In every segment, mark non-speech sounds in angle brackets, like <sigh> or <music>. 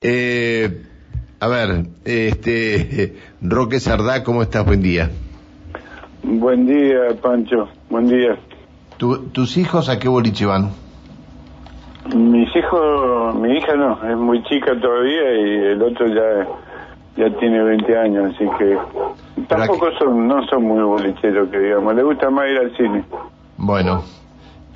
Eh, a ver, este, <laughs> Roque Sardá, ¿cómo estás? Buen día. Buen día, Pancho. Buen día. ¿Tu- ¿Tus hijos a qué boliche van? Mis hijos, mi hija no, es muy chica todavía y el otro ya ya tiene 20 años, así que tampoco son no son muy bolicheros que digamos, le gusta más ir al cine. Bueno,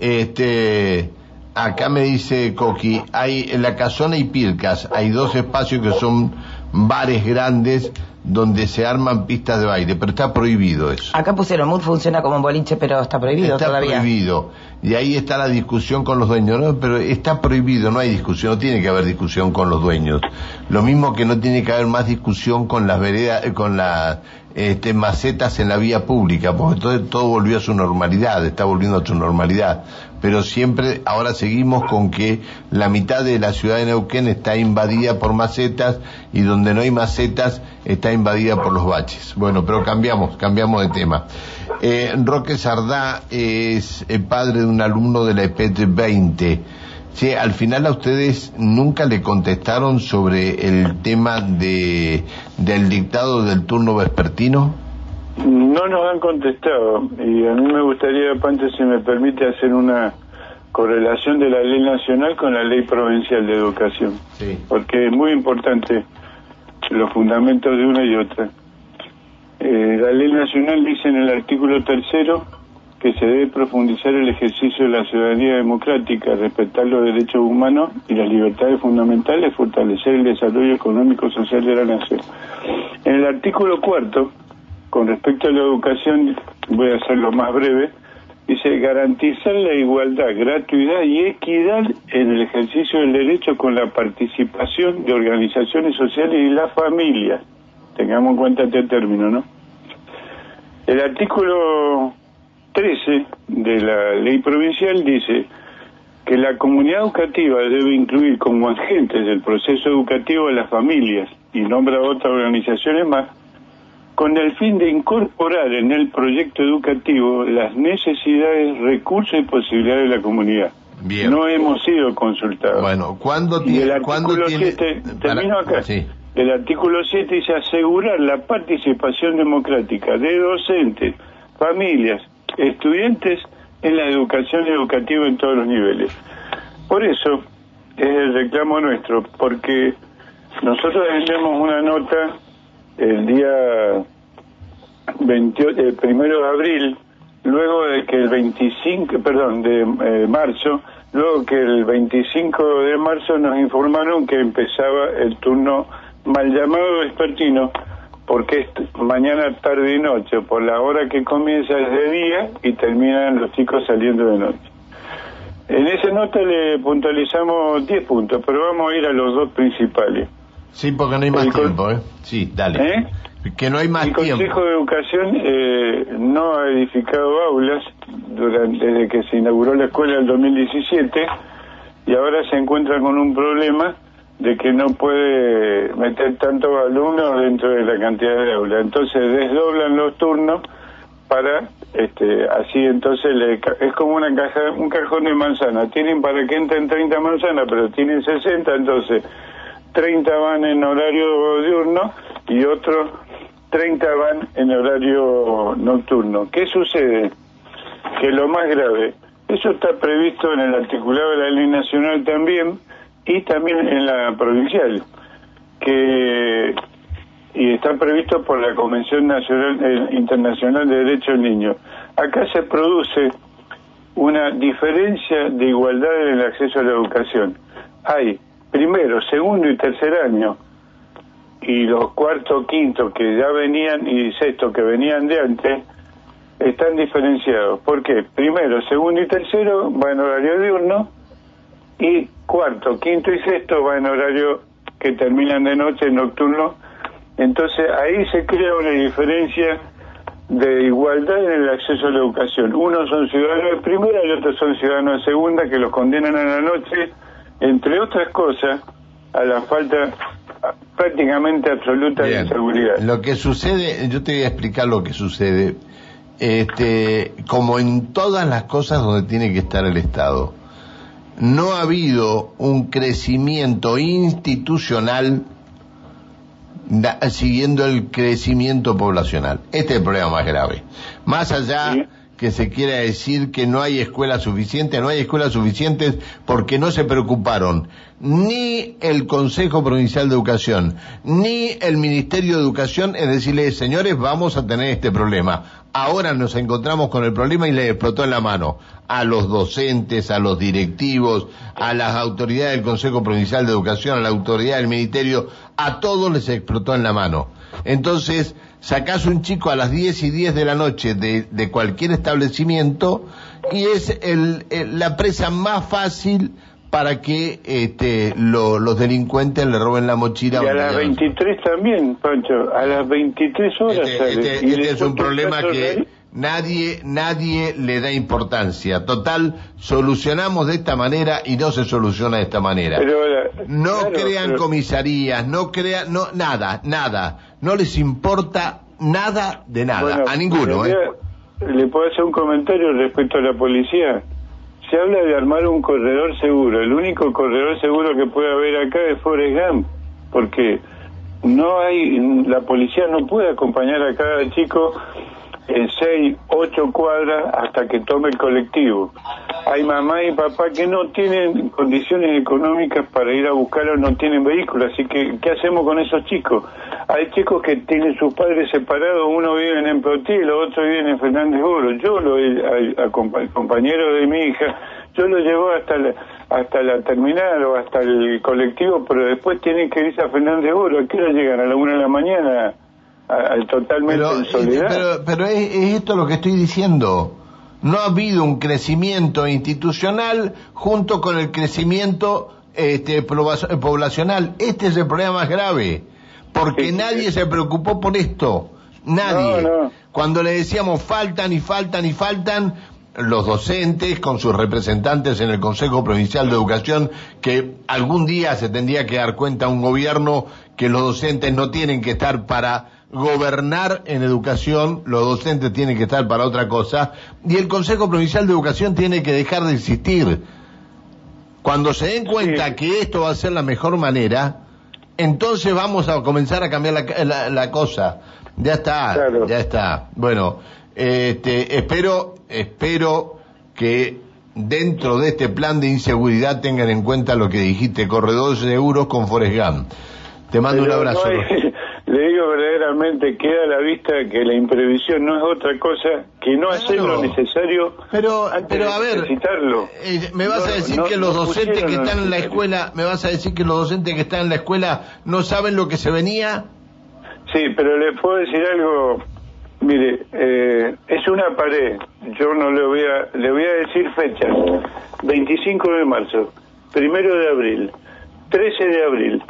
este, acá me dice Coqui, hay en la Casona y Pircas, hay dos espacios que son bares grandes donde se arman pistas de baile, pero está prohibido eso. Acá pusieron, Mood funciona como un boliche, pero está prohibido está todavía. prohibido. Y ahí está la discusión con los dueños, ¿no? Pero está prohibido, no hay discusión, no tiene que haber discusión con los dueños. Lo mismo que no tiene que haber más discusión con las veredas, eh, con las este, macetas en la vía pública, porque todo, todo volvió a su normalidad, está volviendo a su normalidad. Pero siempre, ahora seguimos con que la mitad de la ciudad de Neuquén está invadida por macetas y donde no hay macetas está invadida por los baches. Bueno, pero cambiamos, cambiamos de tema. Eh, Roque Sardá es el padre de un alumno de la EPET 20. Sí, al final a ustedes nunca le contestaron sobre el tema de del dictado del turno vespertino. No nos han contestado y a mí me gustaría, Pancho, si me permite hacer una correlación de la ley nacional con la ley provincial de educación, Sí. porque es muy importante los fundamentos de una y otra. Eh, la ley nacional dice en el artículo tercero que se debe profundizar el ejercicio de la ciudadanía democrática, respetar los derechos humanos y las libertades fundamentales, fortalecer el desarrollo económico y social de la nación. En el artículo cuarto, con respecto a la educación, voy a hacerlo más breve, dice garantizar la igualdad, gratuidad y equidad en el ejercicio del derecho con la participación de organizaciones sociales y las familias. Tengamos en cuenta este término, ¿no? El artículo 13 de la ley provincial dice que la comunidad educativa debe incluir como agentes del proceso educativo a las familias y nombra otras organizaciones más con el fin de incorporar en el proyecto educativo las necesidades, recursos y posibilidades de la comunidad. Bien. No hemos sido consultados. Bueno, ¿cuándo Y el tiene, ¿cuándo artículo tiene 7, para- termino acá. Sí. El artículo 7 dice asegurar la participación democrática de docentes, familias, estudiantes en la educación educativa en todos los niveles. Por eso es el reclamo nuestro, porque nosotros vendemos una nota el día 28, el primero de abril, luego de que el 25, perdón, de eh, marzo, luego que el 25 de marzo nos informaron que empezaba el turno mal llamado vespertino, porque es mañana, tarde y noche, por la hora que comienza es de día y terminan los chicos saliendo de noche. En esa nota le puntualizamos 10 puntos, pero vamos a ir a los dos principales. Sí, porque no hay más El tiempo, ¿eh? Sí, dale. ¿Eh? Que no hay más El tiempo. Consejo de Educación eh, no ha edificado aulas durante, desde que se inauguró la escuela en 2017 y ahora se encuentra con un problema de que no puede meter tantos alumnos dentro de la cantidad de aulas. Entonces desdoblan los turnos para este así entonces le es como una caja un cajón de manzana tienen para que entren 30 manzanas pero tienen 60 entonces 30 van en horario diurno y otros 30 van en horario nocturno. ¿Qué sucede? Que lo más grave, eso está previsto en el articulado de la ley nacional también y también en la provincial, que y está previsto por la Convención Nacional eh, Internacional de Derechos del Niño. Acá se produce una diferencia de igualdad en el acceso a la educación. Hay primero, segundo y tercer año y los cuarto, quinto que ya venían y sexto que venían de antes están diferenciados. ¿Por qué? Primero, segundo y tercero va en horario diurno y cuarto, quinto y sexto va en horario que terminan de noche, nocturno. Entonces ahí se crea una diferencia de igualdad en el acceso a la educación. Unos son ciudadanos de primera y otros son ciudadanos de segunda que los condenan a la noche, entre otras cosas, a la falta prácticamente absoluta de seguridad. Lo que sucede, yo te voy a explicar lo que sucede. Este, como en todas las cosas donde tiene que estar el Estado. No ha habido un crecimiento institucional da- siguiendo el crecimiento poblacional. Este es el problema más grave. Más allá que se quiera decir que no hay escuelas suficientes, no hay escuelas suficientes porque no se preocuparon ni el Consejo Provincial de Educación, ni el Ministerio de Educación en decirles, señores, vamos a tener este problema. Ahora nos encontramos con el problema y le explotó en la mano a los docentes, a los directivos, a las autoridades del Consejo Provincial de Educación, a la autoridad del Ministerio, a todos les explotó en la mano. Entonces, sacás un chico a las 10 y 10 de la noche de, cualquier establecimiento y es el- la presa más fácil para que este, lo- los delincuentes le roben la mochila. Y a las le- 23 también, Pancho, a las 23 horas Este, sale. este- Y este es un problema que nadie, nadie le da importancia. Total, solucionamos de esta manera y no se soluciona de esta manera. Pero, la- No claro, crean pero- comisarías, no crean, no, nada, nada. No les importa nada de nada, Bueno, a ninguno, ¿eh? ¿Le puedo hacer un comentario respecto a la policía? Se habla de armar un corredor seguro. El único corredor seguro que puede haber acá es Forrest Gump, porque no hay, la policía no puede acompañar a cada chico en seis, ocho cuadras hasta que tome el colectivo. Hay mamá y papá que no tienen condiciones económicas para ir a buscarlo, no tienen vehículo, así que ¿qué hacemos con esos chicos? Hay chicos que tienen sus padres separados, uno vive en Protí, los otros viven en Fernández Oro. Yo, lo, he- a, a compa- compañero de mi hija, yo lo llevo hasta la, hasta la terminal o hasta el colectivo, pero después tienen que irse a Fernández Oro. ¿A qué hora llegan? ¿A la una de la mañana? A- a- totalmente Pero, en soledad. pero, pero es, es esto lo que estoy diciendo. No ha habido un crecimiento institucional junto con el crecimiento este, poblacional. Este es el problema más grave. Porque Sí, nadie sí. se preocupó por esto. Nadie. No, no. Cuando le decíamos faltan y faltan y faltan, los docentes con sus representantes en el Consejo Provincial de Educación, que algún día se tendría que dar cuenta un gobierno que los docentes no tienen que estar para gobernar en educación, los docentes tienen que estar para otra cosa, y el Consejo Provincial de Educación tiene que dejar de existir. Cuando se den cuenta Sí. que esto va a ser la mejor manera, entonces vamos a comenzar a cambiar la, la- la cosa. Ya está, Claro. ya está. Bueno, este, espero, espero que dentro de este plan de inseguridad tengan en cuenta lo que dijiste, corredores seguros con Forrest Gump. Te mando un abrazo. no hay- le digo verdaderamente, queda a la vista que la imprevisión no es otra cosa que no hacer lo necesario Pero, antes pero a ver, necesitarlo. eh, me vas No, a decir no, que los no docentes que están en la escuela, me vas a decir que los docentes que están en la escuela no saben lo que se venía. Sí, pero le puedo decir algo. Mire, eh, es una pared. Yo no le voy a, le voy a decir fechas. 25 de marzo, primero de abril, 13 de abril.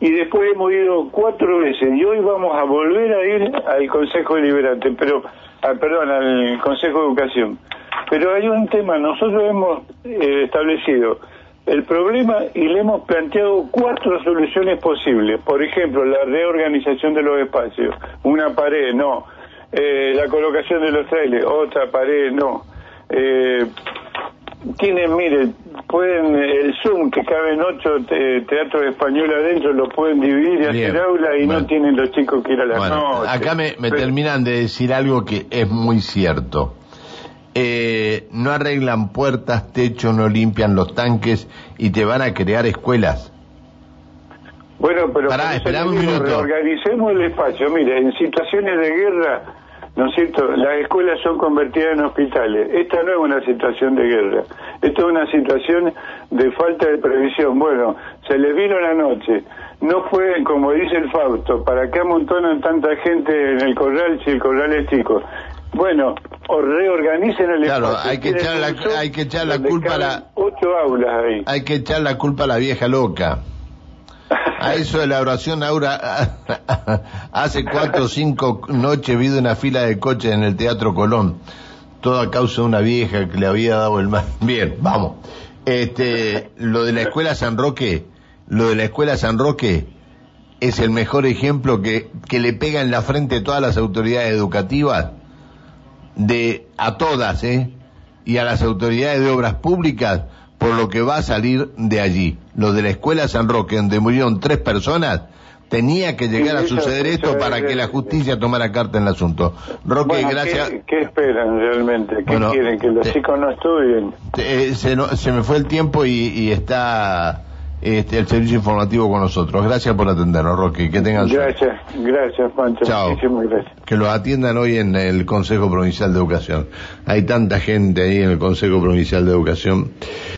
Y después hemos ido cuatro veces y hoy vamos a volver a ir al Consejo Deliberante, pero, ah, perdón, al Consejo de Educación. Pero hay un tema, nosotros hemos eh, establecido el problema y le hemos planteado cuatro soluciones posibles. Por ejemplo, la reorganización de los espacios, una pared, no. Eh, la colocación de los trailers, otra pared, no. Eh, tienen, mire, pueden, el Zoom que caben ocho te- teatros españoles adentro, lo pueden dividir y hacer aula y Bueno. no tienen los chicos que ir a la Bueno, noche. acá me, me Pero- terminan de decir algo que es muy cierto. Eh, no arreglan puertas, techo, no limpian los tanques y te van a crear escuelas. Bueno, pero Pará, un digo, minuto. reorganicemos el espacio. Mire, en situaciones de guerra, ¿no es cierto? Las escuelas son convertidas en hospitales. Esta no es una situación de guerra. Esto es una situación de falta de previsión. Bueno, se les vino la noche. No pueden, como dice el Fausto, ¿para qué amontonan tanta gente en el corral si el corral es chico? Bueno, o reorganicen el Claro, espacio. hay que echar la- hay que echar la culpa a la- Ocho aulas ahí. Hay que echar la culpa a la vieja loca. A eso de la oración, Aura, <laughs> hace cuatro o cinco noches vi una fila de coches en el Teatro Colón. Todo a causa de una vieja que le había dado el mal. <laughs> Bien, vamos. Este, lo de la escuela San Roque, lo de la escuela San Roque es el mejor ejemplo que, que le pega en la frente a todas las autoridades educativas, de, a todas, eh, y a las autoridades de obras públicas, por lo que va a salir de allí. Lo de la escuela San Roque, donde murieron tres personas, tenía que llegar a eso- suceder esto eso para que la justicia tomara carta en el asunto. Roque, Bueno, gracias. ¿qué, qué esperan realmente? ¿Qué Bueno, quieren? ¿Que los te- chicos no estudien? Eh, se, no- se me fue el tiempo y, y está este, el servicio informativo con nosotros. Gracias por atendernos, Roque. Que tengan suerte. Gracias, gracias, Pancho. Chao. Muchísimas gracias. Que los atiendan hoy en el Consejo Provincial de Educación. Hay tanta gente ahí en el Consejo Provincial de Educación.